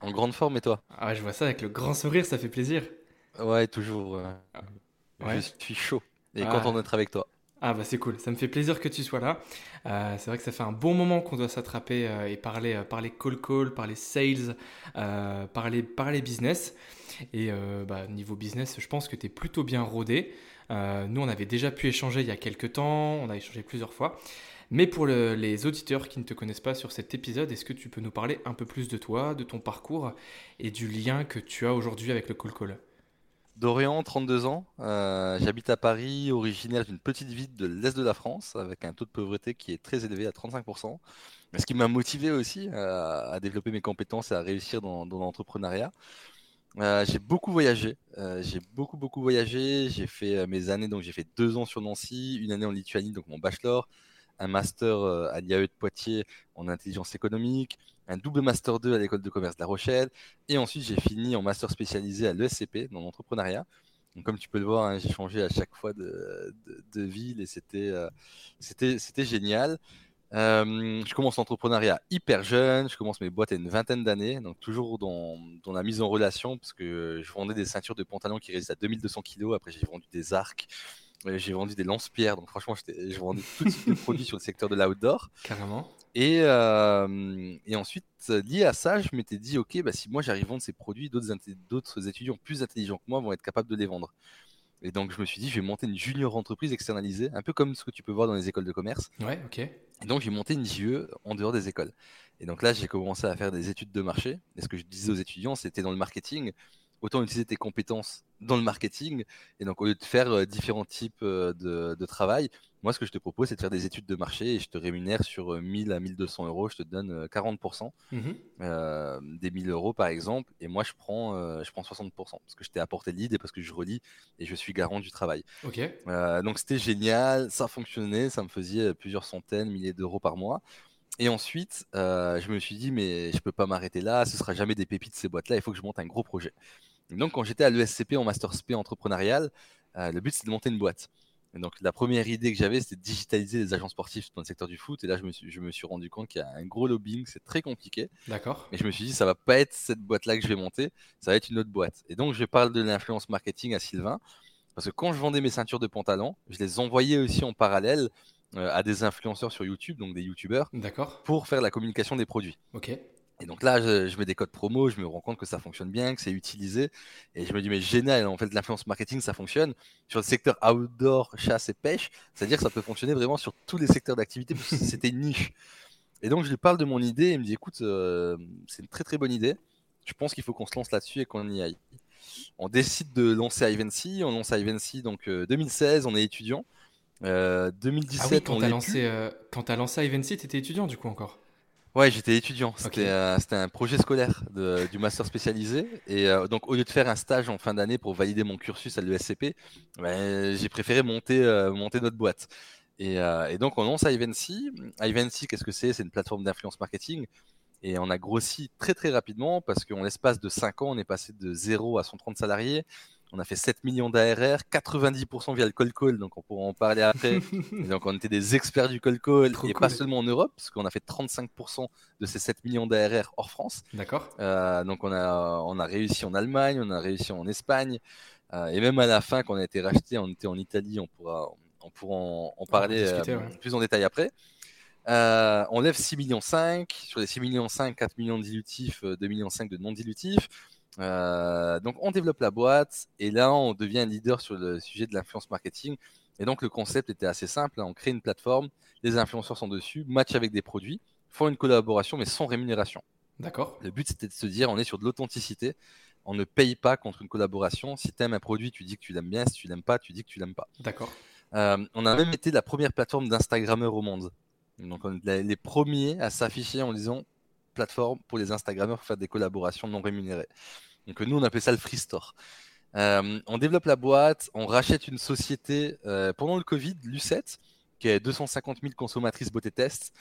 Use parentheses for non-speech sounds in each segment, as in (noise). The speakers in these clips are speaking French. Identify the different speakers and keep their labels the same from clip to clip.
Speaker 1: En grande forme et toi?
Speaker 2: Ah, je vois ça avec le grand sourire, ça fait plaisir.
Speaker 1: Ouais, toujours. euh,
Speaker 2: Ouais.
Speaker 1: Je suis chaud et
Speaker 2: Ah.
Speaker 1: content d'être avec toi.
Speaker 2: Ah bah c'est cool, ça me fait plaisir que tu sois là. Euh, c'est vrai que ça fait un bon moment qu'on doit s'attraper euh, et parler, euh, parler call call, parler sales, parler, parler business. Et bah, niveau business, je pense que tu es plutôt bien rodé. Nous, on avait déjà pu échanger il y a quelques temps, on a échangé plusieurs fois. Mais pour le- les auditeurs qui ne te connaissent pas sur cet épisode, est-ce que tu peux nous parler un peu plus de toi, de ton parcours et du lien que tu as aujourd'hui avec le call?
Speaker 1: Dorian, 32 ans, euh, j'habite à Paris, originaire d'une petite ville de l'Est de la France, avec un taux de pauvreté qui est très élevé à 35%. Mais ce qui m'a motivé aussi euh, à développer mes compétences et à réussir dans, l'entrepreneuriat. Euh, j'ai beaucoup voyagé, j'ai beaucoup beaucoup voyagé. J'ai fait mes années, donc j'ai fait deux ans sur Nancy, une année en Lituanie, donc mon bachelor, un master euh, à l'IAE de Poitiers en intelligence économique, un double master 2 à l'école de commerce de La Rochelle, et ensuite j'ai fini en master spécialisé à l'ESCP dans l'entrepreneuriat. Comme tu peux le voir, hein, j'ai changé à chaque fois de, ville et c'était euh, génial. Euh, je commence l'entrepreneuriat hyper jeune, je commence mes boîtes à une vingtaine d'années, donc toujours dans, dans la mise en relation, parce que je vendais des ceintures de pantalon qui résistent à 2200 kg, après j'ai vendu des arcs, j'ai vendu des lance-pierres, donc franchement je vendais tout de produits (laughs) sur le secteur de l'outdoor.
Speaker 2: Carrément.
Speaker 1: Et, euh, et ensuite, lié à ça, je m'étais dit, ok, bah, si moi j'arrive à vendre ces produits, d'autres étudiants plus intelligents que moi vont être capables de les vendre. Et donc je me suis dit, je vais monter une junior entreprise externalisée, un peu comme ce que tu peux voir dans les écoles de commerce.
Speaker 2: Ouais, ok.
Speaker 1: Et donc, j'ai monté une JE en dehors des écoles. Et donc là, j'ai commencé à faire des études de marché. Et ce que je disais aux étudiants, c'était dans le marketing, autant utiliser tes compétences dans le marketing. Et donc, au lieu de faire euh, différents types euh, de, de travail, moi, ce que je te propose, c'est de faire des études de marché et je te rémunère sur euh, 1000 à 1200 euros. Je te donne euh, 40%
Speaker 2: Mhm.
Speaker 1: euh, des 1000 euros, par exemple. Et moi, je prends, je prends 60% parce que je t'ai apporté le lead et parce que je relis et je suis garant du travail.
Speaker 2: Ok.
Speaker 1: Euh, donc c'était génial, ça fonctionnait, ça me faisait plusieurs centaines, milliers d'euros par mois. Et ensuite, euh, je me suis dit, mais je peux pas m'arrêter là, ce sera jamais des pépites ces boîtes-là, il faut que je monte un gros projet. Et donc quand j'étais à l'ESCP en Master SP entrepreneurial, euh, le but c'est de monter une boîte. Et donc la première idée que j'avais, c'était de digitaliser les agents sportifs dans le secteur du foot. Et là, je me suis, je me suis rendu compte qu'il y a un gros lobbying, c'est très compliqué.
Speaker 2: D'accord.
Speaker 1: Et je me suis dit, ça va pas être cette boîte-là que je vais monter, ça va être une autre boîte. Et donc, je parle de l'influence marketing à Sylvain, parce que quand je vendais mes ceintures de pantalon, je les envoyais aussi en parallèle à des influenceurs sur YouTube, donc des YouTubeurs, pour faire la communication des produits.
Speaker 2: Ok.
Speaker 1: Et donc là, je, je mets des codes promo, je me rends compte que ça fonctionne bien, que c'est utilisé. Et je me dis, mais génial, en fait, l'influence marketing, ça fonctionne. Sur le secteur outdoor, chasse et pêche, c'est-à-dire que ça peut fonctionner vraiment sur tous les secteurs d'activité, parce que c'était une niche. Et donc, je lui parle de mon idée et il me dit, écoute, euh, c'est une très très bonne idée. Je pense qu'il faut qu'on se lance là-dessus et qu'on y aille. On décide de lancer Ivancy. On lance Ivancy, donc euh, 2016, on est étudiant. Euh, 2017,
Speaker 2: Ah oui, quand
Speaker 1: on l'est
Speaker 2: lancé, euh, quand t'as lancé t'étais étudiant du coup encore?
Speaker 1: Ouais, j'étais étudiant. C'était euh, c'était un projet scolaire de- du master spécialisé. Et euh, donc, au lieu de faire un stage en fin d'année pour valider mon cursus à l'ESCP, j'ai préféré monter, euh, monter notre boîte. Et, euh, et donc, on lance Ivancy. Ivancy, qu'est-ce que c'est? C'est une plateforme d'influence marketing. Et on a grossi très, très rapidement parce qu'en l'espace de 5 ans, on est passé de 0 à 130 salariés. On a fait 7 millions d'ARR, 90% via le call call, donc on pourra en parler après. (laughs) Et donc on était des experts du call call
Speaker 2: Trop
Speaker 1: et
Speaker 2: cool.
Speaker 1: pas seulement en Europe, parce qu'on a fait 35% de ces 7 millions d'ARR hors France.
Speaker 2: D'accord.
Speaker 1: Euh, donc on a, on a réussi en Allemagne, on a réussi en Espagne, euh, et même à la fin, quand on a été racheté, on était en Italie, on pourra, on pourra en, en parler
Speaker 2: discuter,
Speaker 1: euh,
Speaker 2: ouais.
Speaker 1: plus en détail après. Euh, on lève 6 millions 5, sur les 6 millions 5, 4 millions de dilutifs, euh, 2 millions 5 de non dilutifs. Euh, donc on développe la boîte et là on devient leader sur le sujet de l'influence marketing. Et donc le concept était assez simple. Hein. On crée une plateforme, les influenceurs sont dessus, match avec des produits, font une collaboration mais sans rémunération.
Speaker 2: D'accord.
Speaker 1: Le but c'était de se dire on est sur de l'authenticité. On ne paye pas contre une collaboration. Si tu aimes un produit, tu dis que tu l'aimes bien. Si tu l'aimes pas, tu dis que tu l'aimes pas.
Speaker 2: D'accord.
Speaker 1: Euh, on a même été la première plateforme d'Instagrammeurs au monde. Donc on est les premiers à s'afficher en disant plateforme pour les Instagrammeurs pour faire des collaborations non rémunérées. Donc nous on appelle ça le Free Store. Euh, on développe la boîte, on rachète une société euh, pendant le Covid, Lucette, qui a 250 000 consommatrices beauté test.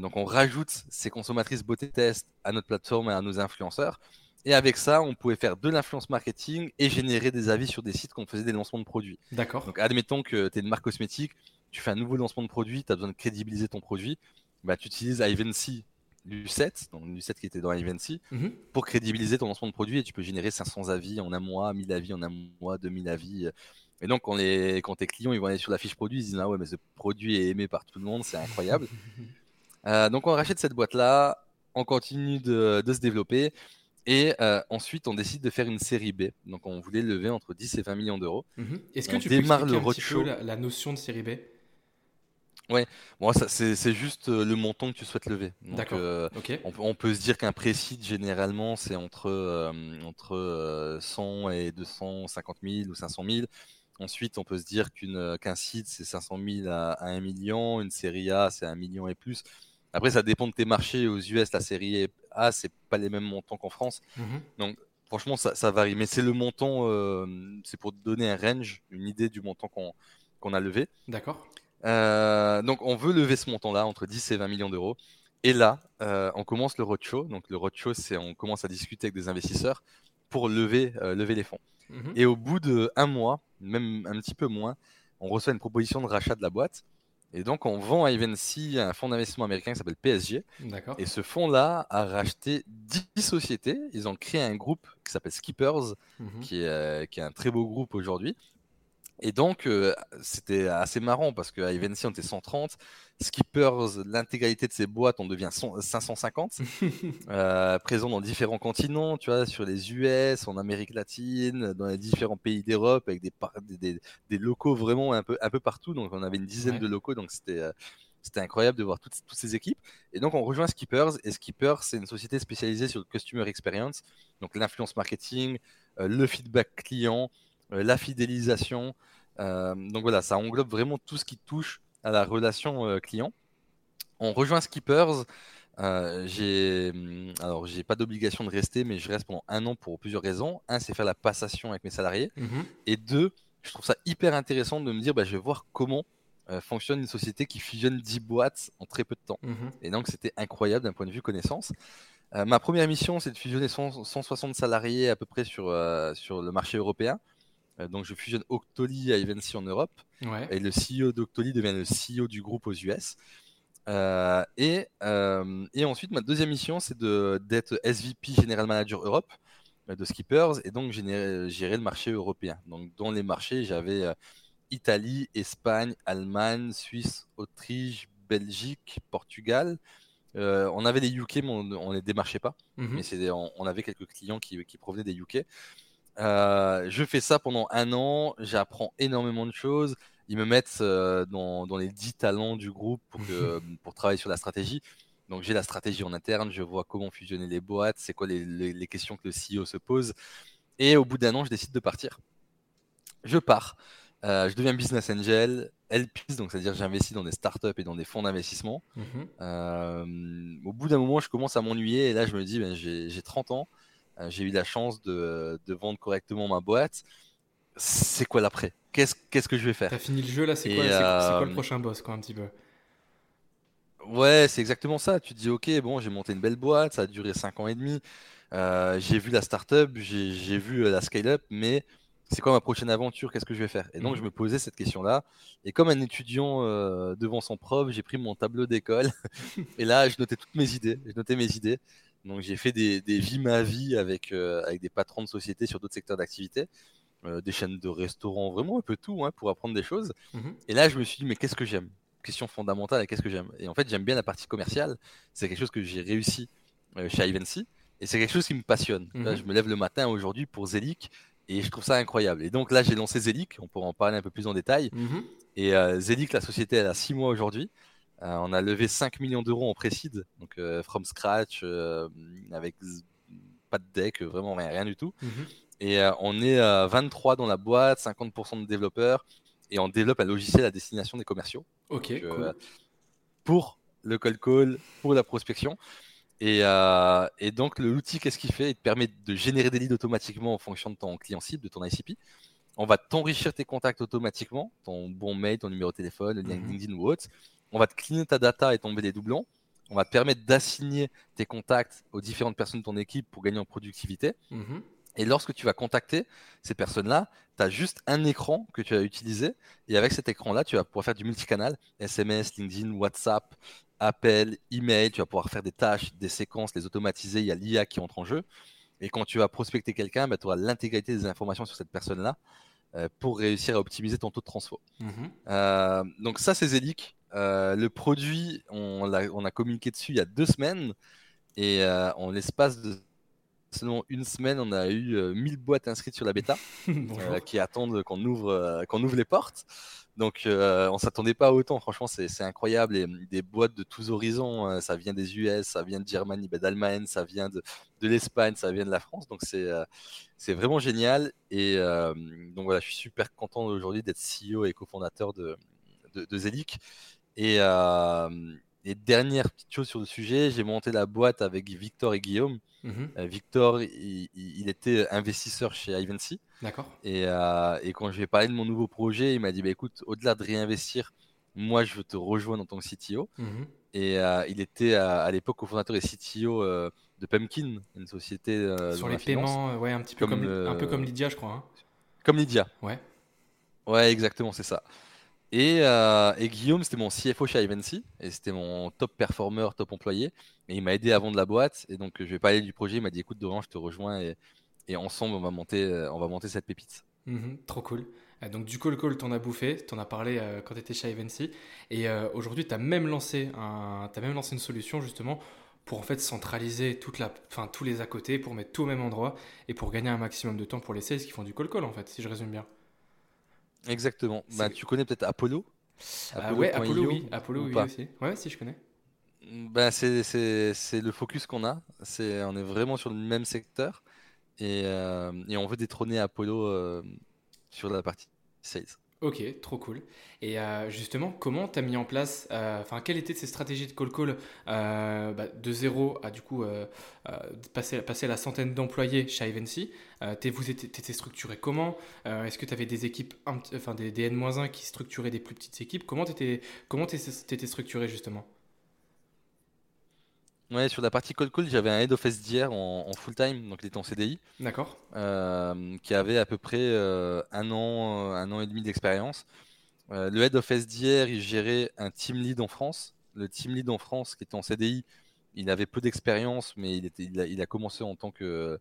Speaker 1: donc on rajoute ces consommatrices beauté test à notre plateforme et à nos influenceurs. Et avec ça, on pouvait faire de l'influence marketing et générer des avis sur des sites quand on faisait des lancements de produits.
Speaker 2: D'accord.
Speaker 1: Donc, admettons que tu es une marque cosmétique, tu fais un nouveau lancement de produit, tu as besoin de crédibiliser ton produit, bah, tu utilises Ivancy Lucette, donc Lucette qui était dans Ivancy, mhm. pour crédibiliser ton lancement de produit et tu peux générer 500 avis en un mois, 1000 avis en un mois, 2000 avis. Et donc, quand, les, quand tes clients ils vont aller sur la fiche produit, ils disent Ah ouais, mais ce produit est aimé par tout le monde, c'est incroyable. (laughs) euh, donc, on rachète cette boîte-là, on continue de, de se développer. Et euh, ensuite, on décide de faire une série B. Donc, on voulait lever entre 10 et 20 millions d'euros.
Speaker 2: Mhm. Est-ce que tu peux expliquer le un petit peu la, notion de série B?
Speaker 1: Ouais, bon, c'est juste euh, le montant que tu souhaites lever.
Speaker 2: D'accord. Euh,
Speaker 1: on, peut se dire qu'un précis, généralement, c'est entre, entre 100 et 250 000 ou 500 000. Ensuite, on peut se dire qu'un site, c'est 500 000 à, à 1 million. Une série A, c'est 1 million et plus. Après, ça dépend de tes marchés. Aux US, la série A, c'est pas les mêmes montants qu'en France. Mhm. Donc, franchement, ça, varie. Mais c'est le montant, euh, c'est pour donner un range, une idée du montant qu'on a levé.
Speaker 2: D'accord.
Speaker 1: Euh, donc, on veut lever ce montant-là, entre 10 et 20 millions d'euros. Et là, euh, on commence le roadshow. Donc, le roadshow, c'est on commence à discuter avec des investisseurs pour lever, lever les fonds. Mhm. Et au bout d'un mois, même un petit peu moins, on reçoit une proposition de rachat de la boîte. Et donc, on vend à Evency un fonds d'investissement américain qui s'appelle PSG. Et ce fonds-là a racheté 10 sociétés. Ils ont créé un groupe qui s'appelle Skippers, mhm. qui, est, euh, qui, est, un très beau groupe aujourd'hui. Et donc, euh, c'était assez marrant parce qu'à Evency, on était 130. Skippers, l'intégralité de ces boîtes, on devient 550, (laughs) euh, présents dans différents continents, tu vois, sur les US, en Amérique latine, dans les différents pays d'Europe, avec des, des, locaux vraiment un peu, un peu partout. Donc, on avait une dizaine de locaux, donc c'était euh, c'était incroyable de voir toutes, toutes, ces équipes. Et donc, on rejoint Skippers. Et Skippers, c'est une société spécialisée sur le customer experience, donc l'influence marketing, euh, le feedback client, la fidélisation. donc voilà, ça englobe vraiment tout ce qui touche à la relation euh, client. On rejoint Skippers. Euh, j'ai hum, alors j'ai pas d'obligation de rester, mais je reste pendant un an pour plusieurs raisons. Un, c'est faire la passation avec mes salariés, mhm. et deux, je trouve ça hyper intéressant de me dire, bah, je vais voir comment euh, fonctionne une société qui fusionne 10 boîtes en très peu de temps. Mhm. Et donc c'était incroyable d'un point de vue connaissance. ma première mission, c'est de fusionner 160 salariés à peu près sur, sur le marché européen. Euh, donc je fusionne Octoly à Evency en Europe. Et le CEO d'Octoly devient le CEO du groupe aux US. Euh, et, euh, et, ensuite, ma deuxième mission, c'est d'être SVP General Manager Europe de Skippers et donc gérer, le marché européen. Donc, dans les marchés, j'avais Italie, Espagne, Allemagne, Suisse, Autriche, Belgique, Portugal. on avait les UK, mais on ne les démarchait pas. Mhm. Mais on, on, avait quelques clients qui, qui provenaient des UK. Euh, je fais ça pendant un an, j'apprends énormément de choses. Ils me mettent euh, dans, les 10 talents du groupe pour, (laughs) pour travailler sur la stratégie. Donc j'ai la stratégie en interne, je vois comment fusionner les boîtes, c'est quoi les, questions que le CEO se pose. Et au bout d'un an, je décide de partir. Je pars. Euh, je deviens business angel, LPs, donc c'est-à-dire j'investis dans des startups et dans des fonds d'investissement. Mhm. au bout d'un moment, je commence à m'ennuyer et là, je me dis, ben, j'ai 30 ans, j'ai eu la chance de, vendre correctement ma boîte. C'est quoi l'après? Qu'est-ce que je vais faire?
Speaker 2: T'as fini le jeu là, c'est quoi, quoi, le euh, prochain boss quoi, un petit peu?
Speaker 1: Ouais, c'est exactement ça. Tu te dis, ok, bon, j'ai monté une belle boîte, ça a duré 5 ans et demi. Euh, j'ai vu la startup, j'ai vu la scale-up, mais c'est quoi ma prochaine aventure? Qu'est-ce que je vais faire? Et donc, je mhm. me posais cette question-là. Et comme un étudiant devant son prof, j'ai pris mon tableau d'école. (laughs) et là, je notais toutes mes idées. Je notais mes idées. Donc j'ai fait des, des vies ma vie avec, euh, avec des patrons de société sur d'autres secteurs d'activité, euh, des chaînes de restaurants, vraiment un peu tout hein, pour apprendre des choses. Mhm. Et là je me suis dit mais qu'est-ce que j'aime? Question fondamentale, qu'est-ce que j'aime? Et en fait j'aime bien la partie commerciale. C'est quelque chose que j'ai réussi euh, chez Ivancy. Et c'est quelque chose qui me passionne. Là,
Speaker 2: Mhm.
Speaker 1: je me lève le matin aujourd'hui pour Zelic et je trouve ça incroyable. Et donc là, j'ai lancé Zelic, on pourra en parler un peu plus en détail.
Speaker 2: Mhm.
Speaker 1: Et Zelic, la société, elle a 6 mois aujourd'hui. Euh, on a levé 5 millions d'euros en précide, donc euh, from scratch, euh, avec pas de deck, vraiment rien, rien du tout.
Speaker 2: Mhm.
Speaker 1: Et on est à 23 dans la boîte, 50% de développeurs, et on développe un logiciel à destination des commerciaux
Speaker 2: Ok,
Speaker 1: Donc,
Speaker 2: cool.
Speaker 1: pour le cold call, pour la prospection. Et, euh, et donc, l'outil, qu'est-ce qu'il fait? Il te permet de générer des leads automatiquement en fonction de ton client cible, de ton ICP. On va t'enrichir tes contacts automatiquement, ton bon mail, ton numéro de téléphone, le lien
Speaker 2: Mhm.
Speaker 1: LinkedIn ou autre. On va te cleaner ta data et tomber des doublons. On va te permettre d'assigner tes contacts aux différentes personnes de ton équipe pour gagner en productivité.
Speaker 2: Mhm.
Speaker 1: Et lorsque tu vas contacter ces personnes-là, tu as juste un écran que tu vas utiliser. Et avec cet écran-là, tu vas pouvoir faire du multicanal, SMS, LinkedIn, WhatsApp, appel, email. Tu vas pouvoir faire des tâches, des séquences, les automatiser. Il y a l'IA qui entre en jeu. Et quand tu vas prospecter quelqu'un, bah, tu auras l'intégralité des informations sur cette personne-là euh, pour réussir à optimiser ton taux de transfo.
Speaker 2: Mhm.
Speaker 1: Euh, donc ça, c'est Zelic. Euh, le produit, on, a communiqué dessus il y a deux semaines. Et euh, en l'espace de seulement une semaine, on a eu euh, 1000 boîtes inscrites sur la bêta (laughs) euh, qui attendent qu'on ouvre, qu'on ouvre les portes. Donc on s'attendait pas à autant. Franchement, c'est incroyable. Et hum, des boîtes de tous horizons. ça vient des US, ça vient de Germanie, bah, d'Allemagne, ça vient de, de l'Espagne, ça vient de la France. Donc c'est c'est vraiment génial. Et donc voilà, je suis super content aujourd'hui d'être CEO et cofondateur de, de, de Zelic. Et, euh, et dernière petite chose sur le sujet, j'ai monté la boîte avec Victor et Guillaume.
Speaker 2: Mhm.
Speaker 1: Euh, Victor, il, était investisseur chez Ivancy.
Speaker 2: D'accord.
Speaker 1: Et, euh, et quand je lui ai parlé de mon nouveau projet, il m'a dit bah, écoute, au-delà de réinvestir, moi je veux te rejoindre en tant que CTO.
Speaker 2: Mhm.
Speaker 1: Et euh, il était à, à l'époque cofondateur et CTO euh, de Pumpkin, une société euh,
Speaker 2: Sur les paiements, ouais, un petit peu
Speaker 1: Comme
Speaker 2: un peu comme Lydia, je crois. hein.
Speaker 1: comme Lydia.
Speaker 2: Ouais.
Speaker 1: Ouais, exactement, c'est ça. Et, euh, et Guillaume, c'était mon CFO chez Ivancy, et c'était mon top performer, top employé. Et il m'a aidé à vendre la boîte. Et donc, je vais parler du projet. Il m'a dit écoute, Doran, je te rejoins, et, ensemble, on va monter, euh, on va monter cette pépite.
Speaker 2: Mhm, trop cool. Euh, donc du call call, t'en as bouffé, t'en as parlé euh, quand t'étais chez Ivancy, et euh, aujourd'hui t'as même un, t'as même lancé une solution justement pour en fait centraliser toute la, enfin tous les à côté, pour mettre tout au même endroit et pour gagner un maximum de temps pour les sales qui font du call call en fait, si je résume bien.
Speaker 1: Exactement. Bah, tu connais peut-être Apollo
Speaker 2: Ah ouais, Apollo oui, Apollo oui aussi. Ouais, si je connais.
Speaker 1: Ben, c'est le focus qu'on a. C'est, on est vraiment sur le même secteur. Et, euh, et on veut détrôner Apollo euh, sur la partie sales.
Speaker 2: Ok, trop cool. Et euh, justement, comment tu as mis en place, euh, enfin, quelle était ces stratégies de call call euh, bah, de zéro à du coup passer, passer la centaine d'employés chez Ivancy Vous étiez, structuré comment Est-ce que tu avais des équipes, enfin des, des N-1 qui structuraient des plus petites équipes? Comment tu étais, structuré justement?
Speaker 1: Ouais, sur la partie call call, j'avais un head of SDR en, en full time, donc il était en CDI,
Speaker 2: D'accord
Speaker 1: euh, qui avait à peu près euh, un an, euh, un an et demi d'expérience. Euh, le head of SDR, il gérait un team lead en France. Le team lead en France, qui était en CDI, il avait peu d'expérience, mais il, était, il, a, il a commencé en tant que,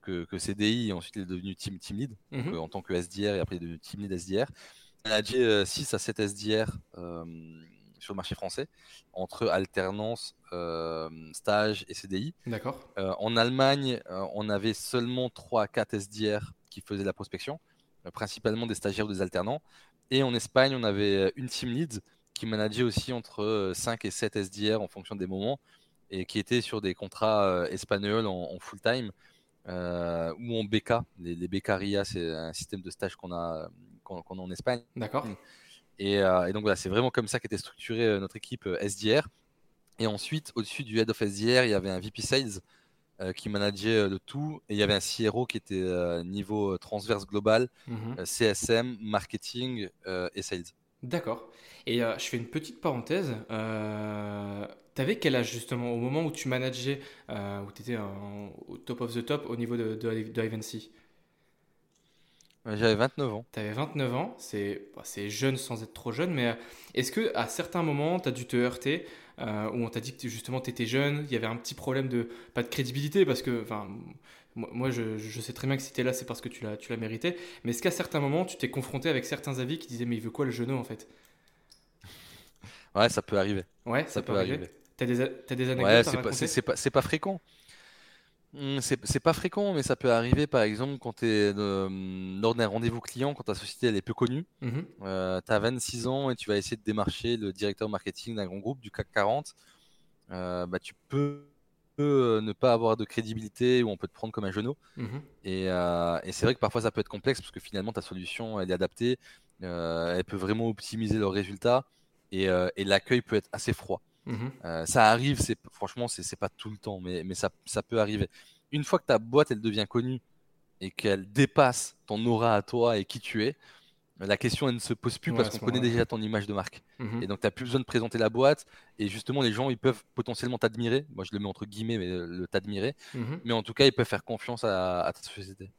Speaker 1: que, que CDI et ensuite il est devenu team, team lead.
Speaker 2: Mhm.
Speaker 1: en tant que SDR et après il est devenu team lead SDR. Il a managé euh, 6 à 7 SDR sur le marché français entre alternance, euh, stage et CDI.
Speaker 2: D'accord
Speaker 1: Euh, en Allemagne, euh, on avait seulement 3 à 4 SDR qui faisaient la prospection, principalement des stagiaires ou des alternants. Et en Espagne, on avait une team lead qui manageait aussi entre euh, 5 et 7 SDR en fonction des moments et qui était sur des contrats espagnols en, en full time euh, ou en BK. Les, les BKRIA, c'est un système de stage qu'on a, qu'on qu'on a en Espagne.
Speaker 2: D'accord
Speaker 1: Et, euh, et donc voilà, c'est vraiment comme ça qu'était structurée euh, notre équipe euh, SDR. Et ensuite, au-dessus du head of SDR, il y avait un VP Sales euh, qui manageait euh, le tout. Et il y avait un CRO qui était euh, niveau transverse global,
Speaker 2: Mhm.
Speaker 1: CSM, marketing euh, et sales.
Speaker 2: D'accord. Et je fais une petite parenthèse. T'avais quel âge justement au moment où tu manageais, où tu étais au top of the top au niveau de, de, de
Speaker 1: J'avais 29 ans.
Speaker 2: Tu avais 29 ans, c'est bah, jeune sans être trop jeune, mais euh, est-ce que à certains moments, tu as dû te heurter, euh, où on t'a dit que justement tu étais jeune, il y avait un petit problème de, pas de crédibilité, parce que, enfin, moi, je, je sais très bien que si tu es là, c'est parce que tu l'as tu l'as mérité, mais est-ce qu'à certains moments, tu t'es confronté avec certains avis qui disaient, mais il veut quoi le genou en fait?
Speaker 1: Ouais, ça peut arriver.
Speaker 2: Ouais, ça,
Speaker 1: Ça
Speaker 2: peut
Speaker 1: peut
Speaker 2: arriver.
Speaker 1: arriver.
Speaker 2: T'as des, a- t'as des anecdotes
Speaker 1: Ouais, c'est pas, pas, c'est pas fréquent. Mmh, c'est pas fréquent, mais ça peut arriver, par exemple, quand tu es mmh, lors d'un rendez-vous client, quand ta société elle est peu connue, tu as 26 ans et tu vas essayer de démarcher le directeur marketing d'un grand groupe du CAC 40, euh, bah, tu peux euh, ne pas avoir de crédibilité ou on peut te prendre comme un genou. Mmh euh, et, c'est vrai que parfois ça peut être complexe parce que finalement ta solution elle est adaptée, elle peut vraiment optimiser leurs résultats et l'accueil peut être assez froid. Mmh euh, ça arrive, c'est franchement, c'est pas tout le temps, mais, mais ça, ça, peut arriver. Une fois que ta boîte elle devient connue et qu'elle dépasse ton aura à toi et qui tu es, la question elle ne se pose plus parce qu'on connaît déjà ton image de marque. Mmh et donc tu n'as plus besoin de présenter la boîte et justement les gens ils peuvent potentiellement t'admirer. Moi je le mets entre guillemets, mais le t'admirer. Mmh mais en tout cas ils peuvent faire confiance à, à ta société.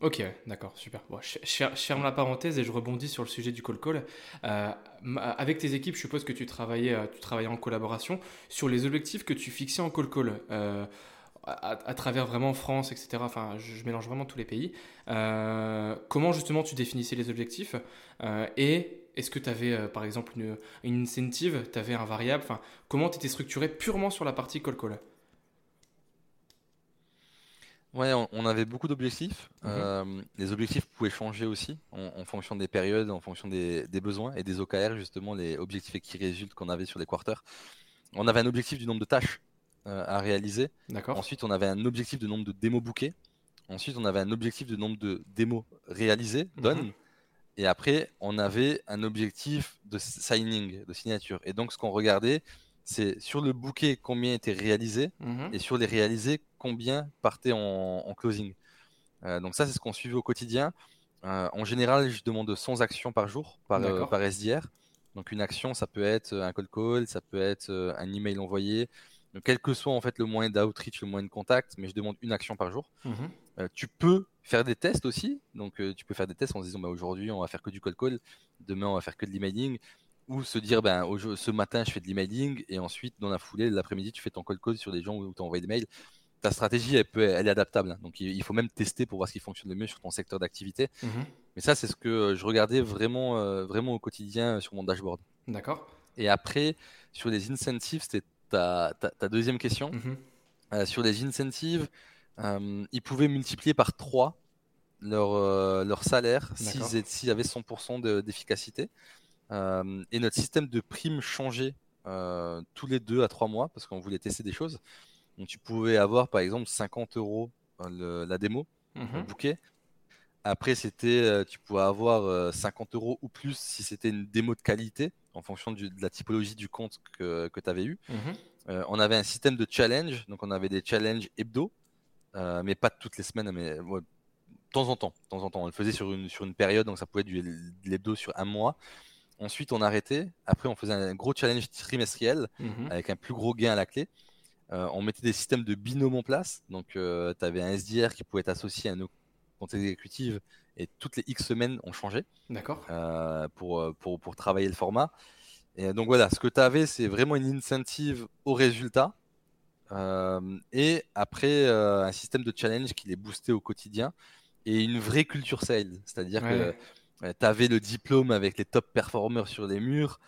Speaker 2: Ok, d'accord, super. je, ferme la parenthèse et je rebondis sur le sujet du call call. Euh, avec tes équipes, je suppose que tu travaillais, euh, tu travaillais en collaboration sur les objectifs que tu fixais en call call. Euh, à, travers vraiment France, etc. Enfin, je, mélange vraiment tous les pays. comment justement tu définissais les objectifs Et est-ce que tu avais par exemple une, incentive Tu avais un variable? Enfin, Comment tu étais structuré purement sur la partie call call?
Speaker 1: Ouais, on, avait beaucoup d'objectifs. Mhm. Euh, les objectifs pouvaient changer aussi en, fonction des périodes, en fonction des, besoins et des OKR, justement, les objectifs qui résultent qu'on avait sur les quarters. On avait un objectif du nombre de tâches euh, à réaliser. Ensuite, on avait un objectif de nombre de démos bookées. Ensuite, on avait un objectif de nombre de démos réalisées, mhm. Et après, on avait un objectif de signing, de signature. Et donc, ce qu'on regardait, c'est sur le bouquet combien était réalisé mhm. et sur les réalisés combien partait en, closing. Euh, donc ça c'est ce qu'on suivait au quotidien. Euh, en général, je demande 100 actions par jour par, euh, par SDR. Donc une action, ça peut être un call call, ça peut être un email envoyé, donc, quel que soit en fait le moyen d'outreach, le moyen de contact, mais je demande une action par jour. Mhm. tu peux faire des tests aussi. Donc tu peux faire des tests en se disant bah, aujourd'hui on va faire que du call call, demain on va faire que de l'emailing ou se dire ben ce matin je fais de l'emailing et ensuite dans la foulée l'après-midi tu fais ton call call sur des gens où tu envoies des mails. Ta stratégie elle, peut, elle est adaptable hein. donc il, faut même tester pour voir ce qui fonctionne le mieux sur ton secteur d'activité. Mmh mais ça c'est ce que je regardais vraiment euh, vraiment au quotidien sur mon dashboard.
Speaker 2: D'accord.
Speaker 1: Et après sur les incentives c'était ta, ta, deuxième question. Euh, sur les incentives euh, ils pouvaient multiplier par 3 leur, leur salaire s'ils avaient 100% d'efficacité. euh, et notre système de primes changeait euh, tous les deux à trois mois parce qu'on voulait tester des choses. Donc tu pouvais avoir par exemple 50 euros euh, la démo, le mhm. bouquet. Après, c'était, tu pouvais avoir 50 euros ou plus si c'était une démo de qualité en fonction de la typologie du compte que, que tu avais eu. Mhm. on avait un système de challenge, donc on avait des challenges hebdo, mais pas toutes les semaines, mais de temps en temps. De temps en temps, on le faisait sur une, sur une période, donc ça pouvait être du, de l'hebdo sur un mois. Ensuite, on arrêtait. Après, on faisait un gros challenge trimestriel mhm. avec un plus gros gain à la clé. Euh, on mettait des systèmes de binôme en place. Donc, euh, tu avais un SDR qui pouvait être associé à nos comptes exécutifs et toutes les X semaines, on changeait.
Speaker 2: D'accord.
Speaker 1: Euh, pour, pour, pour, travailler le format. Et donc, voilà, ce que tu avais, c'est vraiment une incentive au résultat. et après, un système de challenge qui les boostait au quotidien et une vraie culture sales. C'est-à-dire que tu avais le diplôme avec les top performers sur les murs,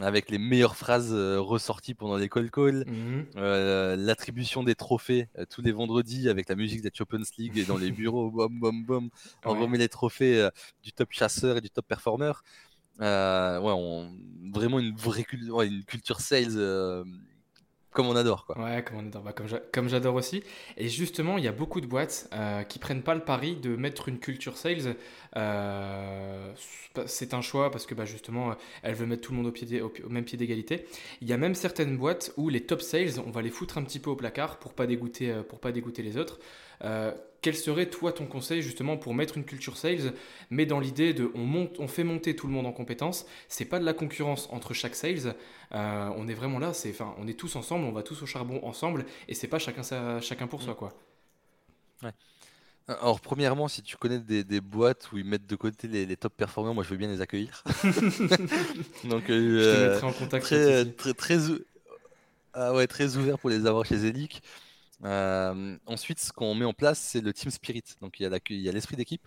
Speaker 1: avec les meilleures phrases euh, ressorties pendant les call calls, mhm. euh, l'attribution des trophées euh, tous les vendredis avec la musique des Champions League et dans les bureaux, (laughs) bom bom bom, on remet les trophées du top chasseur et du top performer. ouais, on, vraiment une vraie une culture sales comme on adore. Quoi.
Speaker 2: Ouais. Bah, comme j'adore aussi. Et justement, il y a beaucoup de boîtes euh, qui prennent pas le pari de mettre une culture sales. Euh, c'est un choix parce que bah, justement, elles veulent mettre tout le monde au, même pied d'égalité. Il y a même certaines boîtes où les top sales, on va les foutre un petit peu au placard pour pas euh, pour pas dégoûter les autres. Euh, quel serait toi ton conseil justement pour mettre une culture sales, mais dans l'idée de on monte, on fait monter tout le monde en compétences. C'est pas de la concurrence entre chaque sales. Euh, on est vraiment là, c'est, enfin, on est tous ensemble, on va tous au charbon ensemble, et c'est pas chacun chacun pour soi mm. quoi.
Speaker 1: Alors premièrement, si tu connais des, boîtes où ils mettent de côté les, top performers, moi je veux bien les accueillir. (laughs) (laughs)
Speaker 2: Donc euh, je te mettrai en contact.
Speaker 1: Très, très, très, ah ouais, très ouvert pour les avoir chez Zelic. Euh, ensuite, ce qu'on met en place, c'est le team spirit. Donc, il y a l'esprit d'équipe.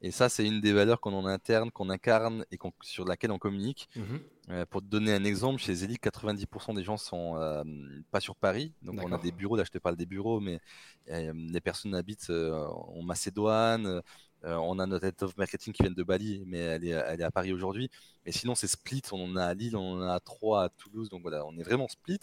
Speaker 1: Et ça, c'est une des valeurs qu'on en interne, qu'on incarne et sur laquelle on communique. Mhm. Euh, pour te donner un exemple, chez Zelig, 90% des gens sont euh, pas sur Paris. Donc on a des bureaux, là je te parle des bureaux, mais les personnes habitent en Macédoine. Euh, on a notre head of marketing qui vient de Bali, mais elle est, elle est à Paris aujourd'hui. Mais sinon, c'est split. On en a à Lille, on en a à Troyes, à Toulouse. Donc voilà, on est vraiment split.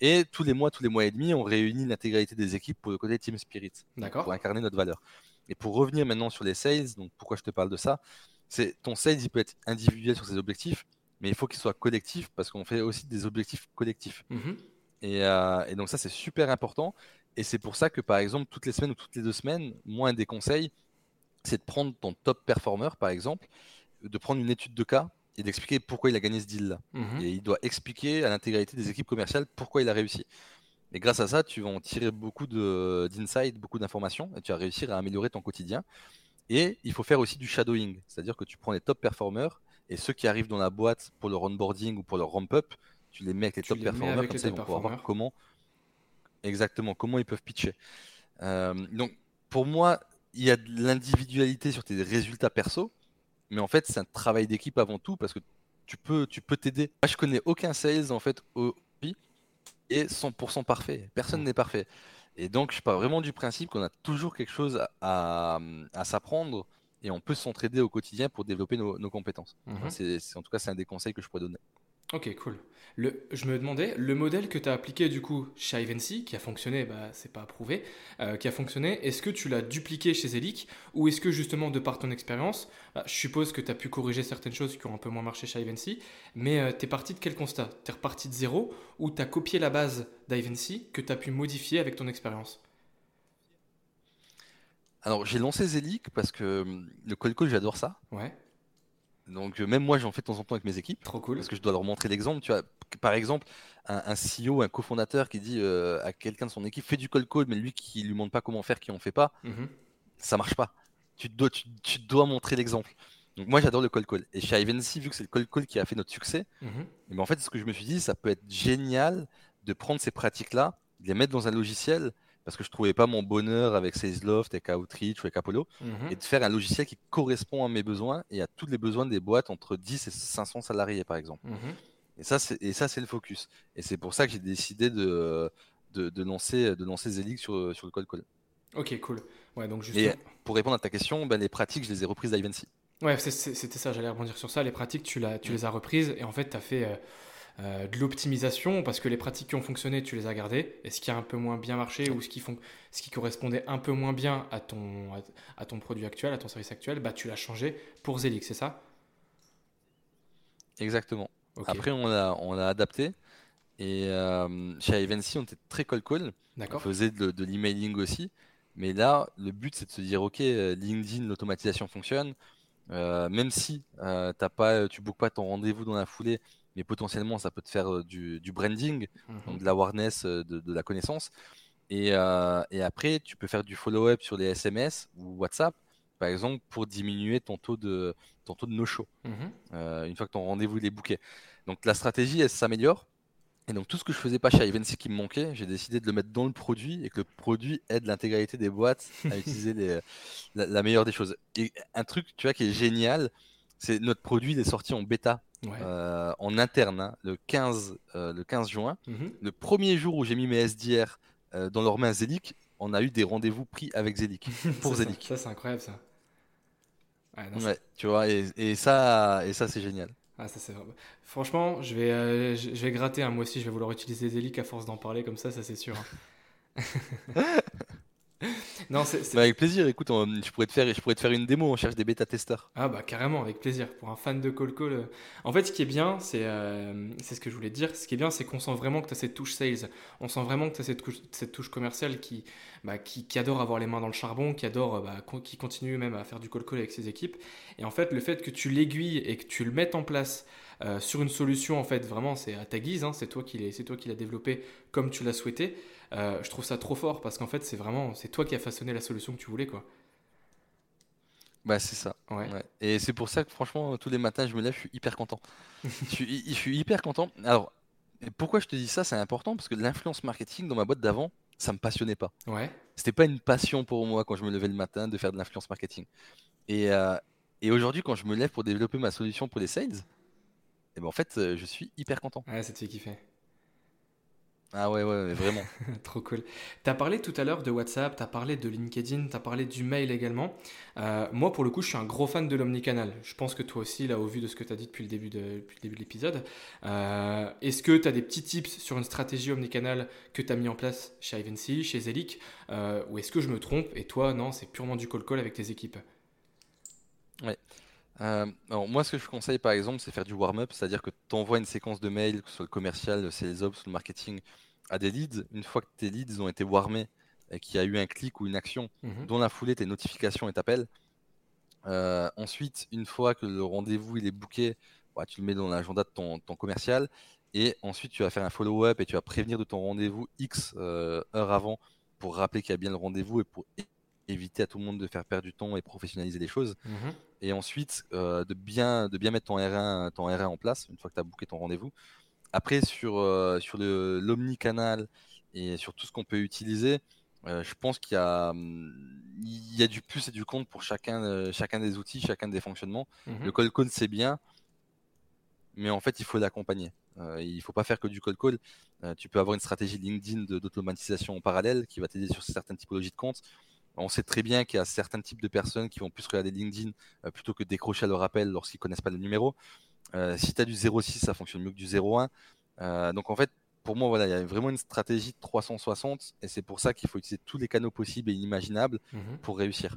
Speaker 1: Et tous les mois, tous les mois et demi, on réunit l'intégralité des équipes pour le côté Team Spirit, pour incarner notre valeur. Et pour revenir maintenant sur les sales, donc pourquoi je te parle de ça, c'est ton sales, il peut être individuel sur ses objectifs, mais il faut qu'il soit collectif parce qu'on fait aussi des objectifs collectifs.
Speaker 2: Mhm.
Speaker 1: Et, euh, et donc ça, c'est super important. Et c'est pour ça que, par exemple, toutes les semaines ou toutes les deux semaines, moi, un des conseils, c'est de prendre ton top performer, par exemple, de prendre une étude de cas et d'expliquer pourquoi il a gagné ce deal-là.
Speaker 2: Mhm.
Speaker 1: Et il doit expliquer à l'intégralité des équipes commerciales pourquoi il a réussi. Et grâce à ça, tu vas en tirer beaucoup d'insights, beaucoup d'informations, et tu vas réussir à améliorer ton quotidien. Et il faut faire aussi du shadowing, c'est-à-dire que tu prends les top performers et ceux qui arrivent dans la boîte pour leur onboarding ou pour leur ramp-up, tu les mets avec les
Speaker 2: Tu
Speaker 1: top
Speaker 2: les
Speaker 1: performers, comme ça ils vont pouvoir voir comment exactement comment ils peuvent pitcher. Euh, donc pour moi, il y a de l'individualité sur tes résultats perso, mais en fait c'est un travail d'équipe avant tout parce que tu peux tu peux t'aider. Moi je connais aucun sales en fait aujourd'hui est 100% parfait. Personne n'est parfait. Et donc je pars vraiment du principe qu'on a toujours quelque chose à, à- à s'apprendre et on peut s'entraider au quotidien pour développer nos, nos compétences.
Speaker 2: Mhm.
Speaker 1: C'est- en tout cas c'est un des conseils que je pourrais donner.
Speaker 2: Ok, cool. Le, je me demandais, le modèle que tu as appliqué du coup chez Ivancy, qui a fonctionné, bah, c'est pas approuvé, euh, qui a fonctionné, est-ce que tu l'as dupliqué chez Zelic ou est-ce que justement de par ton expérience, bah, je suppose que tu as pu corriger certaines choses qui ont un peu moins marché chez Ivancy, mais tu es parti de quel constat? Tu es reparti de zéro ou tu as copié la base d'Ivancy que tu as pu modifier avec ton expérience?
Speaker 1: Alors j'ai lancé Zelic parce que hum, le call call j'adore ça.
Speaker 2: Ouais,
Speaker 1: Donc euh, même moi j'en fais de temps en temps avec mes équipes.
Speaker 2: trop cool.
Speaker 1: Parce que je dois leur montrer l'exemple. Tu vois, par exemple, un, un CEO, un cofondateur qui dit euh, à quelqu'un de son équipe fais du call call, mais lui qui lui montre pas comment faire, qui en fait pas,
Speaker 2: Mhm.
Speaker 1: ça marche pas. Tu dois, tu, tu dois montrer l'exemple. Donc moi j'adore le call call. Et chez Ivancy, vu que c'est le call call qui a fait notre succès,
Speaker 2: Mhm.
Speaker 1: eh ben, en fait ce que je me suis dit, ça peut être génial de prendre ces pratiques-là, de les mettre dans un logiciel, parce que je trouvais pas mon bonheur avec SalesLoft, avec Outreach ou avec Apollo,
Speaker 2: Mhm.
Speaker 1: et de faire un logiciel qui correspond à mes besoins et à tous les besoins des boîtes entre 10 et 500 salariés par exemple.
Speaker 2: Mhm.
Speaker 1: Et ça, c'est, et ça, c'est le focus. Et c'est pour ça que j'ai décidé de, de, de lancer, de lancer Zelig sur, sur le call call.
Speaker 2: Ok, cool. Ouais, donc justement...
Speaker 1: pour répondre à ta question, ben, les pratiques, je les ai reprises d'Ivancy.
Speaker 2: Ouais, c'était ça, j'allais rebondir sur ça. Les pratiques, tu, tu les as reprises et en fait, tu as fait euh, euh, de l'optimisation parce que les pratiques qui ont fonctionné, tu les as gardées. Et ce qui a un peu moins bien marché ou ce qui, fon- ce qui correspondait un peu moins bien à ton, à, à ton produit actuel, à ton service actuel, bah, tu l'as changé pour Zelix, c'est ça?
Speaker 1: Exactement. Après, on l'a, on l'a adapté. Et euh, chez Ivancy, on était très call call. On faisait de, de l'emailing aussi. Mais là, le but, c'est de se dire, OK, LinkedIn, l'automatisation fonctionne. Euh, même si euh, t'as pas, tu bookes pas ton rendez-vous dans la foulée, mais potentiellement, ça peut te faire euh, du, du branding, donc
Speaker 2: Mhm.
Speaker 1: de l'awareness, euh, de, de la connaissance. Et, euh, et après, tu peux faire du follow-up sur les SMS ou WhatsApp, par exemple, pour diminuer ton taux de, ton taux de no-show,
Speaker 2: Mhm.
Speaker 1: euh, une fois que ton rendez-vous est booké. Donc la stratégie, elle s'améliore. Et donc tout ce que je faisais pas chez Ivancy qui me manquait, j'ai décidé de le mettre dans le produit et que le produit aide l'intégralité des boîtes à (laughs) utiliser les- la, la meilleure des choses. Et un truc, tu vois, qui est génial, c'est notre produit, il est sorti en bêta,
Speaker 2: Ouais.
Speaker 1: euh, en interne, hein, le 15, euh, le 15 juin.
Speaker 2: Mhm.
Speaker 1: Le premier jour où j'ai mis mes SDR euh, dans leurs mains Zelic, on a eu des rendez-vous pris avec Zelic, (laughs) pour
Speaker 2: Ça, ça-. Ça, c'est incroyable, ça. Ouais, non, c'est-
Speaker 1: Ouais, tu vois, et, et ça, et ça c'est génial.
Speaker 2: Ah, ça. Franchement, je vais, euh, je vais gratter. hein. Moi aussi, je vais vouloir utiliser Zelic à force d'en parler comme ça, ça c'est sûr. hein. (laughs) (laughs) non, c'est, c'est-
Speaker 1: Bah, avec plaisir, écoute, on- je pourrais te faire, je pourrais te faire une démo, on cherche des bêta-testeurs.
Speaker 2: Ah bah carrément, avec plaisir. Pour un fan de Call Call. euh. En fait, ce qui est bien, c'est euh, c'est ce que je voulais te dire, ce qui est bien, c'est qu'on sent vraiment que tu as cette touche sales. On sent vraiment que tu as cette, couche- cette touche commerciale qui, bah, qui, qui adore avoir les mains dans le charbon, qui adore, bah, con- qui continue même à faire du Call Call avec ses équipes. Et en fait, le fait que tu l'aiguilles et que tu le mettes en place euh, sur une solution, en fait, vraiment, c'est à ta guise, hein, c'est toi qui l'as c'est toi qui l'as développé comme tu l'as souhaité. Euh, je trouve ça trop fort parce qu'en fait, c'est vraiment, c'est toi qui as façonné la solution que tu voulais, quoi.
Speaker 1: Bah, c'est ça.
Speaker 2: Ouais.
Speaker 1: Ouais. Et c'est pour ça que franchement, tous les matins, je me lève, je suis hyper content. je, suis, je suis hyper content. Alors, pourquoi je te dis ça, c'est important parce que l'influence marketing dans ma boîte d'avant, ça me passionnait pas.
Speaker 2: Ouais.
Speaker 1: C'était pas une passion pour moi quand je me levais le matin de faire de l'influence marketing. Et, euh, et aujourd'hui, quand je me lève pour développer ma solution pour les sales, et ben en fait, euh, je suis hyper content.
Speaker 2: Ouais, ça te fait kiffer.
Speaker 1: Ah ouais, ouais, ouais, vraiment. (laughs)
Speaker 2: Trop cool. Tu as parlé tout à l'heure de WhatsApp, tu as parlé de LinkedIn, tu as parlé du mail également. Euh, moi, pour le coup, je suis un gros fan de l'omnicanal. Je pense que toi aussi, là, au vu de ce que tu as dit depuis le début de, depuis le début de l'épisode. euh, Est-ce que tu as des petits tips sur une stratégie omnicanal que tu as mis en place chez Ivancy, chez Zelic euh, Ou est-ce que je me trompe et toi, non, c'est purement du call-call avec tes équipes?
Speaker 1: Euh, alors moi, ce que je conseille par exemple, c'est faire du warm-up, c'est-à-dire que tu envoies une séquence de mails, que ce soit le commercial, le sales ops, le marketing, à des leads. Une fois que tes leads ont été warmés et qu'il y a eu un clic ou une action,
Speaker 2: Mhm.
Speaker 1: dans la foulée, tes notifications et t'appels. Euh, ensuite, une fois que le rendez-vous il est booké, bah, tu le mets dans l'agenda de ton, ton commercial. Et ensuite, tu vas faire un follow-up et tu vas prévenir de ton rendez-vous X euh, heures avant pour rappeler qu'il y a bien le rendez-vous et pour éviter à tout le monde de faire perdre du temps et professionnaliser les choses.
Speaker 2: Mhm.
Speaker 1: Et ensuite, euh, de, bien, de bien mettre ton R1, ton R1 en place une fois que tu as booké ton rendez-vous. Après, sur, euh, sur le- l'omnicanal et sur tout ce qu'on peut utiliser, euh, je pense qu'il y a, hum, il y a du plus et du contre pour chacun, euh, chacun des outils, chacun des fonctionnements.
Speaker 2: Mhm.
Speaker 1: Le call call, c'est bien, mais en fait, il faut l'accompagner. Euh, il faut pas faire que du call call. Tu peux avoir une stratégie LinkedIn d'automatisation en parallèle qui va t'aider sur certaines typologies de comptes. On sait très bien qu'il y a certains types de personnes qui vont plus regarder LinkedIn plutôt que décrocher à leur appel lorsqu'ils connaissent pas le numéro. Euh, si tu as du 06, ça fonctionne mieux que du 01. Euh, donc en fait, pour moi, voilà, il y a vraiment une stratégie de 360 et c'est pour ça qu'il faut utiliser tous les canaux possibles et inimaginables
Speaker 2: Mhm.
Speaker 1: pour réussir.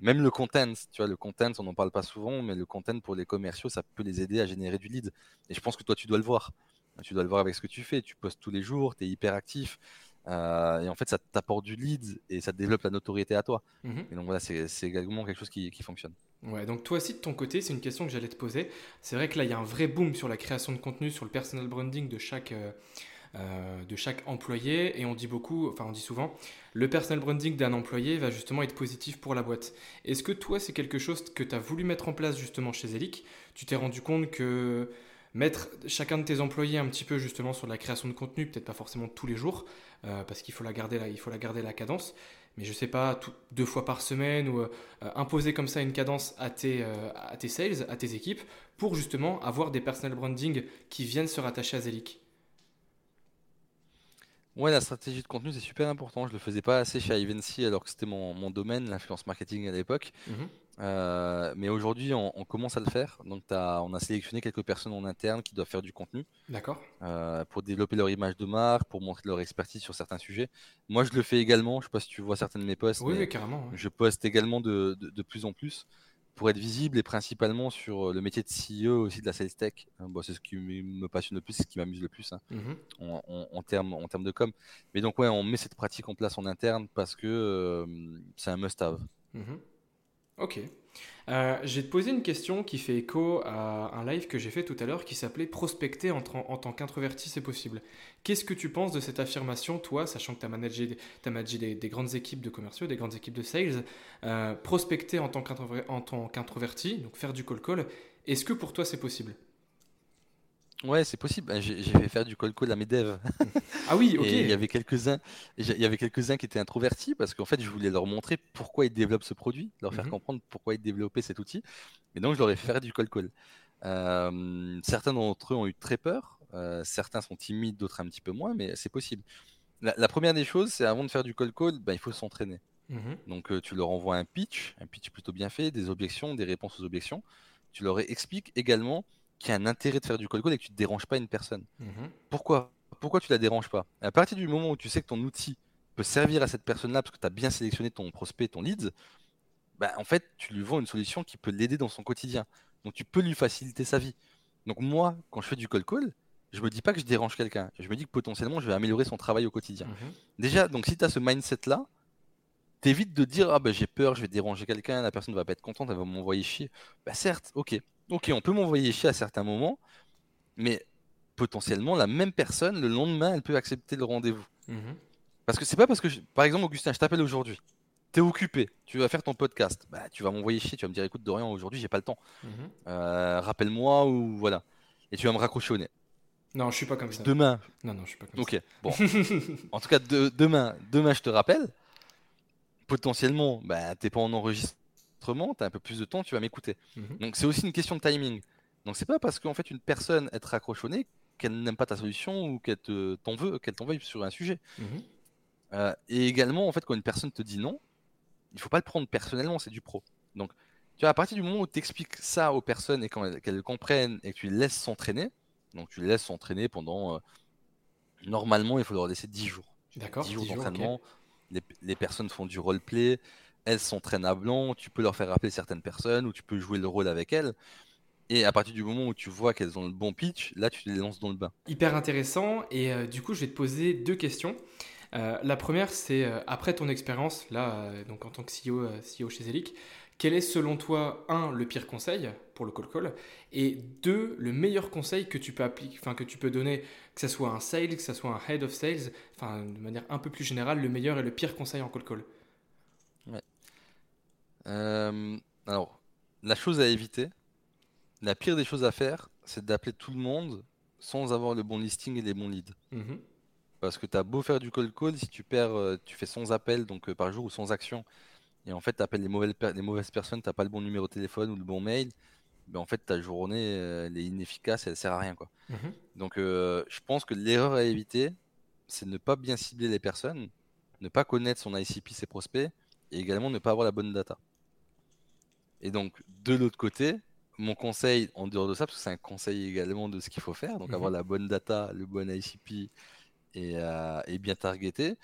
Speaker 1: Même le content, tu vois, le content, on n'en parle pas souvent, mais le content pour les commerciaux, ça peut les aider à générer du lead. Et je pense que toi, tu dois le voir. Tu dois le voir avec ce que tu fais. Tu postes tous les jours, tu es hyper actif. Euh, et en fait, ça t'apporte du lead et ça te développe la notoriété à toi.
Speaker 2: Mhm.
Speaker 1: Et donc voilà, c'est c'est également quelque chose qui, qui fonctionne.
Speaker 2: Ouais, donc toi aussi de ton côté, c'est une question que j'allais te poser. C'est vrai que là, il y a un vrai boom sur la création de contenu, sur le personal branding de chaque, euh, euh, de chaque employé. Et on dit beaucoup, enfin on dit souvent, le personal branding d'un employé va justement être positif pour la boîte. Est-ce que toi, c'est quelque chose que tu as voulu mettre en place justement chez Zelic? Tu t'es rendu compte que mettre chacun de tes employés un petit peu justement sur la création de contenu, peut-être pas forcément tous les jours, euh, parce qu'il faut la garder là, il faut la garder la cadence, mais je sais pas, tout- deux fois par semaine ou euh, imposer comme ça une cadence à tes, euh, à tes sales, à tes équipes, pour justement avoir des personal branding qui viennent se rattacher à Zelic.
Speaker 1: Ouais, la stratégie de contenu, c'est super important. Je le faisais pas assez chez Ivancy alors que c'était mon, mon domaine, l'influence marketing à l'époque.
Speaker 2: Mhm.
Speaker 1: Euh, mais aujourd'hui, on, on commence à le faire. Donc, on a sélectionné quelques personnes en interne qui doivent faire du contenu
Speaker 2: D'accord
Speaker 1: euh, pour développer leur image de marque, pour montrer leur expertise sur certains sujets. Moi, je le fais également. Je sais pas si tu vois certains de mes posts,
Speaker 2: Oui,
Speaker 1: mais
Speaker 2: carrément. ouais.
Speaker 1: je poste également de, de- de plus en plus pour être visible et principalement sur euh, le métier de CEO aussi de la sales tech. Bon, c'est ce qui me passionne le plus, c'est ce qui m'amuse le plus hein,
Speaker 2: Mhm.
Speaker 1: en, en- en termes en de com. Mais donc, ouais, on met cette pratique en place en interne parce que euh, c'est un must-have.
Speaker 2: Mhm. Ok. Euh, te poser une question qui fait écho à un live que j'ai fait tout à l'heure qui s'appelait Prospecter en, tant qu'introverti, c'est possible. Qu'est-ce que tu penses de cette affirmation, toi, sachant que tu as managé, des- t'as managé des, des grandes équipes de commerciaux, des grandes équipes de sales, euh, prospecter en tant qu'introver- en tant qu'introverti, donc faire du call-call, est-ce que pour toi c'est possible?
Speaker 1: Ouais, c'est possible. Euh, J'ai fait faire du call call à mes devs.
Speaker 2: Ah oui, ok.
Speaker 1: Il y avait quelques-uns, et j'ai- il y avait quelques-uns qui étaient introvertis parce qu'en fait, je voulais leur montrer pourquoi ils développent ce produit, leur faire
Speaker 2: Mhm.
Speaker 1: comprendre pourquoi ils développaient cet outil. Et donc, je leur ai fait faire du call call. Euh, certains d'entre eux ont eu très peur. euh, certains sont timides, d'autres un petit peu moins, mais c'est possible. La, la première des choses, c'est avant de faire du call call, ben, il faut s'entraîner.
Speaker 2: Mhm.
Speaker 1: Donc, euh, tu leur envoies un pitch, un pitch plutôt bien fait, des objections, des réponses aux objections. Tu leur expliques également qu'il y a un intérêt de faire du call call et que tu ne déranges pas une personne.
Speaker 2: Mhm.
Speaker 1: Pourquoi? Pourquoi tu la déranges pas? À partir du moment où tu sais que ton outil peut servir à cette personne-là parce que tu as bien sélectionné ton prospect, ton lead, bah, en fait, tu lui vends une solution qui peut l'aider dans son quotidien. Donc tu peux lui faciliter sa vie. Donc moi, quand je fais du call call, je me dis pas que je dérange quelqu'un. Je me dis que potentiellement, je vais améliorer son travail au quotidien.
Speaker 2: Mhm.
Speaker 1: Déjà, donc si tu as ce mindset-là, t'évites de dire ah ben j'ai peur, je vais déranger quelqu'un, la personne va pas être contente, elle va m'envoyer chier. Bah certes, ok, ok, on peut m'envoyer chier à certains moments, mais potentiellement la même personne le lendemain, elle peut accepter le rendez-vous.
Speaker 2: Mhm.
Speaker 1: Parce que c'est pas parce que, je- par exemple, Augustin, je t'appelle aujourd'hui, t'es occupé, tu vas faire ton podcast, bah tu vas m'envoyer chier, tu vas me dire écoute Dorian, aujourd'hui j'ai pas le temps,
Speaker 2: Mhm.
Speaker 1: Euh, rappelle-moi ou voilà, et tu vas me raccrocher au nez.
Speaker 2: Non, je suis pas comme ça.
Speaker 1: Demain,
Speaker 2: Non, non, je suis pas comme
Speaker 1: ok, bon, (laughs) en tout cas de- demain, demain je te rappelle, potentiellement, bah t'es pas en enregistrement, t'as un peu plus de temps, tu vas m'écouter.
Speaker 2: Mhm.
Speaker 1: Donc c'est aussi une question de timing. Donc c'est pas parce qu'en fait une personne est raccrochonnée qu'elle n'aime pas ta solution ou qu'elle t'en veut, qu'elle t'en veuille sur un sujet.
Speaker 2: Mhm.
Speaker 1: Euh, et également, en fait, quand une personne te dit non, il faut pas le prendre personnellement, c'est du pro. Donc, tu vois, à partir du moment où tu expliques ça aux personnes et qu'elles le comprennent et que tu les laisses s'entraîner, donc tu les laisses s'entraîner pendant. euh, normalement, il faut leur laisser 10 jours.
Speaker 2: D'accord.
Speaker 1: 10 jours
Speaker 2: 10 jours, ok.
Speaker 1: d'entraînement. Les, les personnes font du roleplay, elles s'entraînent à blanc, tu peux leur faire rappeler certaines personnes ou tu peux jouer le rôle avec elles. Et à partir du moment où tu vois qu'elles ont le bon pitch, là tu les lances dans le bain.
Speaker 2: Hyper intéressant. Et euh, du coup, je vais te poser deux questions. Euh, la première, c'est euh, après ton expérience, là, donc en tant que CEO, CEO chez Zelic, quel est selon toi, un, le pire conseil pour le call call, et deux, le meilleur conseil que tu peux appliquer, que tu peux donner, que ce soit un sales, que ce soit un head of sales, enfin de manière un peu plus générale, le meilleur et le pire conseil en call call?
Speaker 1: Euh, alors, la chose à éviter, la pire des choses à faire, c'est d'appeler tout le monde sans avoir le bon listing et les bons leads.
Speaker 2: Mhm.
Speaker 1: Parce que tu as beau faire du cold call, si tu perds, euh, tu fais 100 appels donc, euh, par jour ou sans action, et en fait tu appelles les mauvaises, per- les mauvaises personnes, tu pas le bon numéro de téléphone ou le bon mail, ben, en fait ta journée elle est inefficace et elle sert à rien. Quoi.
Speaker 2: Mhm.
Speaker 1: Donc euh, je pense que l'erreur à éviter, c'est ne pas bien cibler les personnes, ne pas connaître son ICP, ses prospects, et également ne pas avoir la bonne data. Et donc de l'autre côté, mon conseil en dehors de ça, parce que c'est un conseil également de ce qu'il faut faire, donc
Speaker 2: Mhm.
Speaker 1: avoir la bonne data, le bon ICP et, euh, et bien targeter.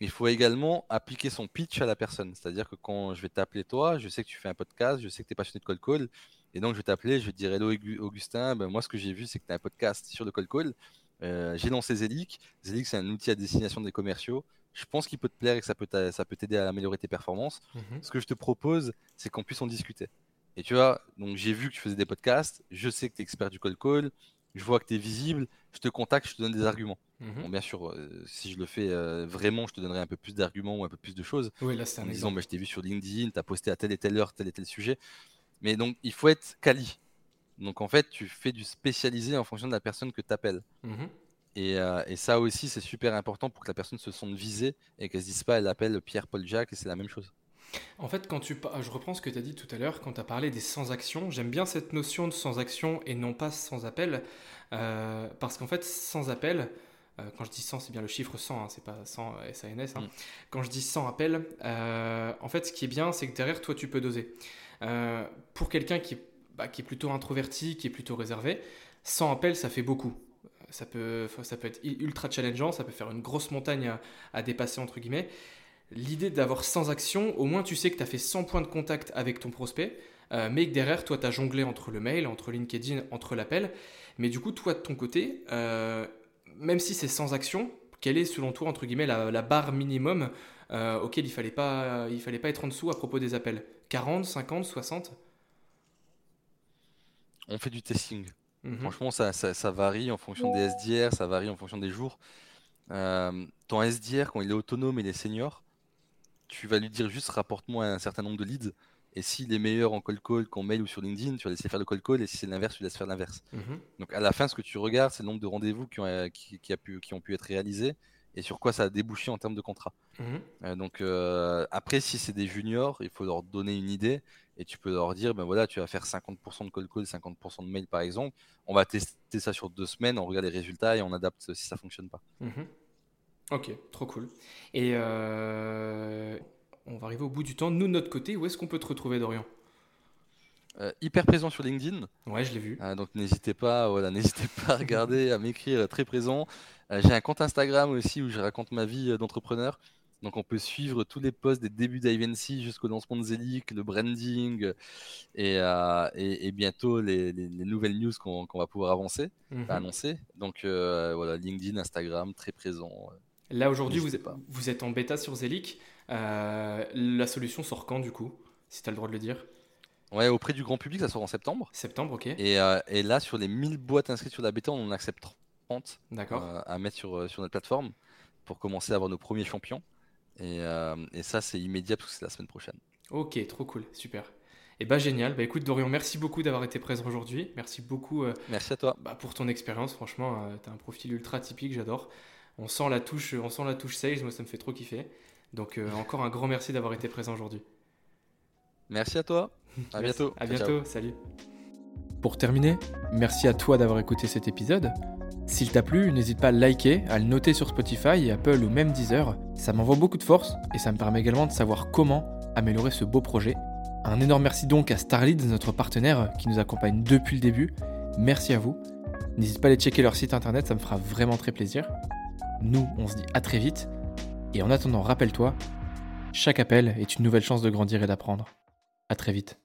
Speaker 1: Il faut également appliquer son pitch à la personne. C'est-à-dire que quand je vais t'appeler toi, je sais que tu fais un podcast, je sais que tu es passionné de cold call. Et donc je vais t'appeler, je vais te dire Hello Augu- Augustin, ben, moi ce que j'ai vu c'est que tu as un podcast sur le cold call. Euh, j'ai lancé Zelic. Zelic c'est un outil à destination des commerciaux. Je pense qu'il peut te plaire et que ça peut t'a- ça peut t'aider à améliorer tes performances.
Speaker 2: Mhm.
Speaker 1: Ce que je te propose, c'est qu'on puisse en discuter. Et tu vois, donc j'ai vu que tu faisais des podcasts, je sais que tu es expert du cold call, je vois que tu es visible, je te contacte, je te donne des arguments.
Speaker 2: Mhm.
Speaker 1: Bon, bien sûr, euh, si je le fais euh, vraiment, je te donnerai un peu plus d'arguments ou un peu plus de choses
Speaker 2: Oui, là c'est
Speaker 1: en disant bah, je t'ai vu sur LinkedIn, tu as posté à telle et telle heure tel et tel sujet. Mais donc, il faut être quali. Donc, en fait, tu fais du spécialisé en fonction de la personne que tu appelles.
Speaker 2: Mhm.
Speaker 1: Et, euh, et ça aussi, c'est super important pour que la personne se sente visée et qu'elle se dise pas elle appelle Pierre-Paul Jacques et c'est la même chose.
Speaker 2: En fait, quand tu je reprends ce que tu as dit tout à l'heure, quand tu as parlé des sans-actions, j'aime bien cette notion de sans-action et non pas sans appel, euh, parce qu'en fait, sans appel, euh, quand je dis 100, c'est bien le chiffre 100, hein, c'est pas 100 SANS. hein.
Speaker 1: Mm.
Speaker 2: Quand je dis 100 appels, en fait, ce qui est bien, c'est que derrière, toi, tu peux doser. Pour quelqu'un qui, bah, qui est plutôt introverti, qui est plutôt réservé, 100 appels, ça fait beaucoup. Ça peut, ça peut être ultra challengeant, ça peut faire une grosse montagne à, dépasser, entre guillemets. L'idée d'avoir 100 actions, au moins tu sais que tu as fait 100 points de contact avec ton prospect, euh, mais que derrière, toi, tu as jonglé entre le mail, entre LinkedIn, entre l'appel. Mais du coup, toi, de ton côté, euh, même si c'est 100 actions, quelle est, selon toi, entre guillemets, la, barre minimum euh, auquel il fallait pas, il fallait pas être en dessous à propos des appels? 40, 50, 60
Speaker 1: On fait du testing.
Speaker 2: Mhm.
Speaker 1: Franchement, ça, ça, ça varie en fonction des SDR, ça varie en fonction des jours. Euh, ton SDR, quand il est autonome et il est senior, tu vas lui dire juste rapporte-moi un certain nombre de leads. Et s'il est meilleur en cold call qu'en mail ou sur LinkedIn, tu vas laisser faire le cold call. Et si c'est l'inverse, tu laisses faire l'inverse.
Speaker 2: Mhm.
Speaker 1: Donc à la fin, ce que tu regardes, c'est le nombre de rendez-vous qui ont, euh, qui, qui a pu, qui ont pu être réalisés et sur quoi ça a débouché en termes de contrat.
Speaker 2: Mhm.
Speaker 1: Euh, donc euh, après, si c'est des juniors, il faut leur donner une idée et tu peux leur dire, ben voilà, tu vas faire 50% de cold call, 50% de mail par exemple. On va tester ça sur deux semaines, on regarde les résultats et on adapte si ça fonctionne pas.
Speaker 2: Mhm. Ok, trop cool. Et euh, on va arriver au bout du temps. Nous, de notre côté, où est-ce qu'on peut te retrouver, Dorian?
Speaker 1: Euh, hyper présent sur LinkedIn,
Speaker 2: Ouais, je l'ai vu.
Speaker 1: euh, donc n'hésitez pas, voilà, (laughs) n'hésitez pas à regarder, à m'écrire, très présent. Euh, J'ai un compte Instagram aussi où je raconte ma vie euh, d'entrepreneur. Donc on peut suivre tous les posts des débuts d'Ivancy jusqu'au lancement de Zelic, le branding euh, et, euh, et, et bientôt les, les- les nouvelles news qu'on va pouvoir avancer,
Speaker 2: Mhm.
Speaker 1: annoncer. Donc euh, voilà, LinkedIn, Instagram, très présent.
Speaker 2: Là, aujourd'hui, vous, êtes-
Speaker 1: pas.
Speaker 2: vous êtes en bêta sur Zelic. Euh, la solution sort quand, du coup Si tu as le droit de le dire?
Speaker 1: Ouais, auprès du grand public, ça sort en septembre.
Speaker 2: Septembre, ok.
Speaker 1: Et, et là, sur les 1000 boîtes inscrites sur la bêta, on en accepte 30
Speaker 2: D'accord.
Speaker 1: euh, à mettre sur, euh, sur notre plateforme pour commencer à avoir nos premiers champions. Et, euh, et ça, c'est immédiat parce que c'est la semaine prochaine.
Speaker 2: Ok, trop cool, super. Et bah génial. Bah écoute, Dorian, merci beaucoup d'avoir été présent aujourd'hui. Merci beaucoup euh,
Speaker 1: Merci à toi.
Speaker 2: bah, pour ton expérience. Franchement, tu as un profil ultra typique, j'adore. On sent la touche, on sent la touche sales. Moi, ça me fait trop kiffer. Donc euh, (laughs) encore un grand merci d'avoir été présent aujourd'hui.
Speaker 1: Merci à toi. À (laughs) bientôt.
Speaker 2: À
Speaker 1: ciao.
Speaker 2: bientôt. Salut. Pour terminer, merci à toi d'avoir écouté cet épisode. S'il t'a plu, n'hésite pas à liker, à le noter sur Spotify, Apple ou même Deezer. Ça m'envoie beaucoup de force et ça me permet également de savoir comment améliorer ce beau projet. Un énorme merci donc à Starlead, notre partenaire qui nous accompagne depuis le début. Merci à vous. N'hésite pas à aller checker leur site internet, ça me fera vraiment très plaisir. Nous, on se dit à très vite. Et en attendant, rappelle-toi, chaque appel est une nouvelle chance de grandir et d'apprendre. À très vite.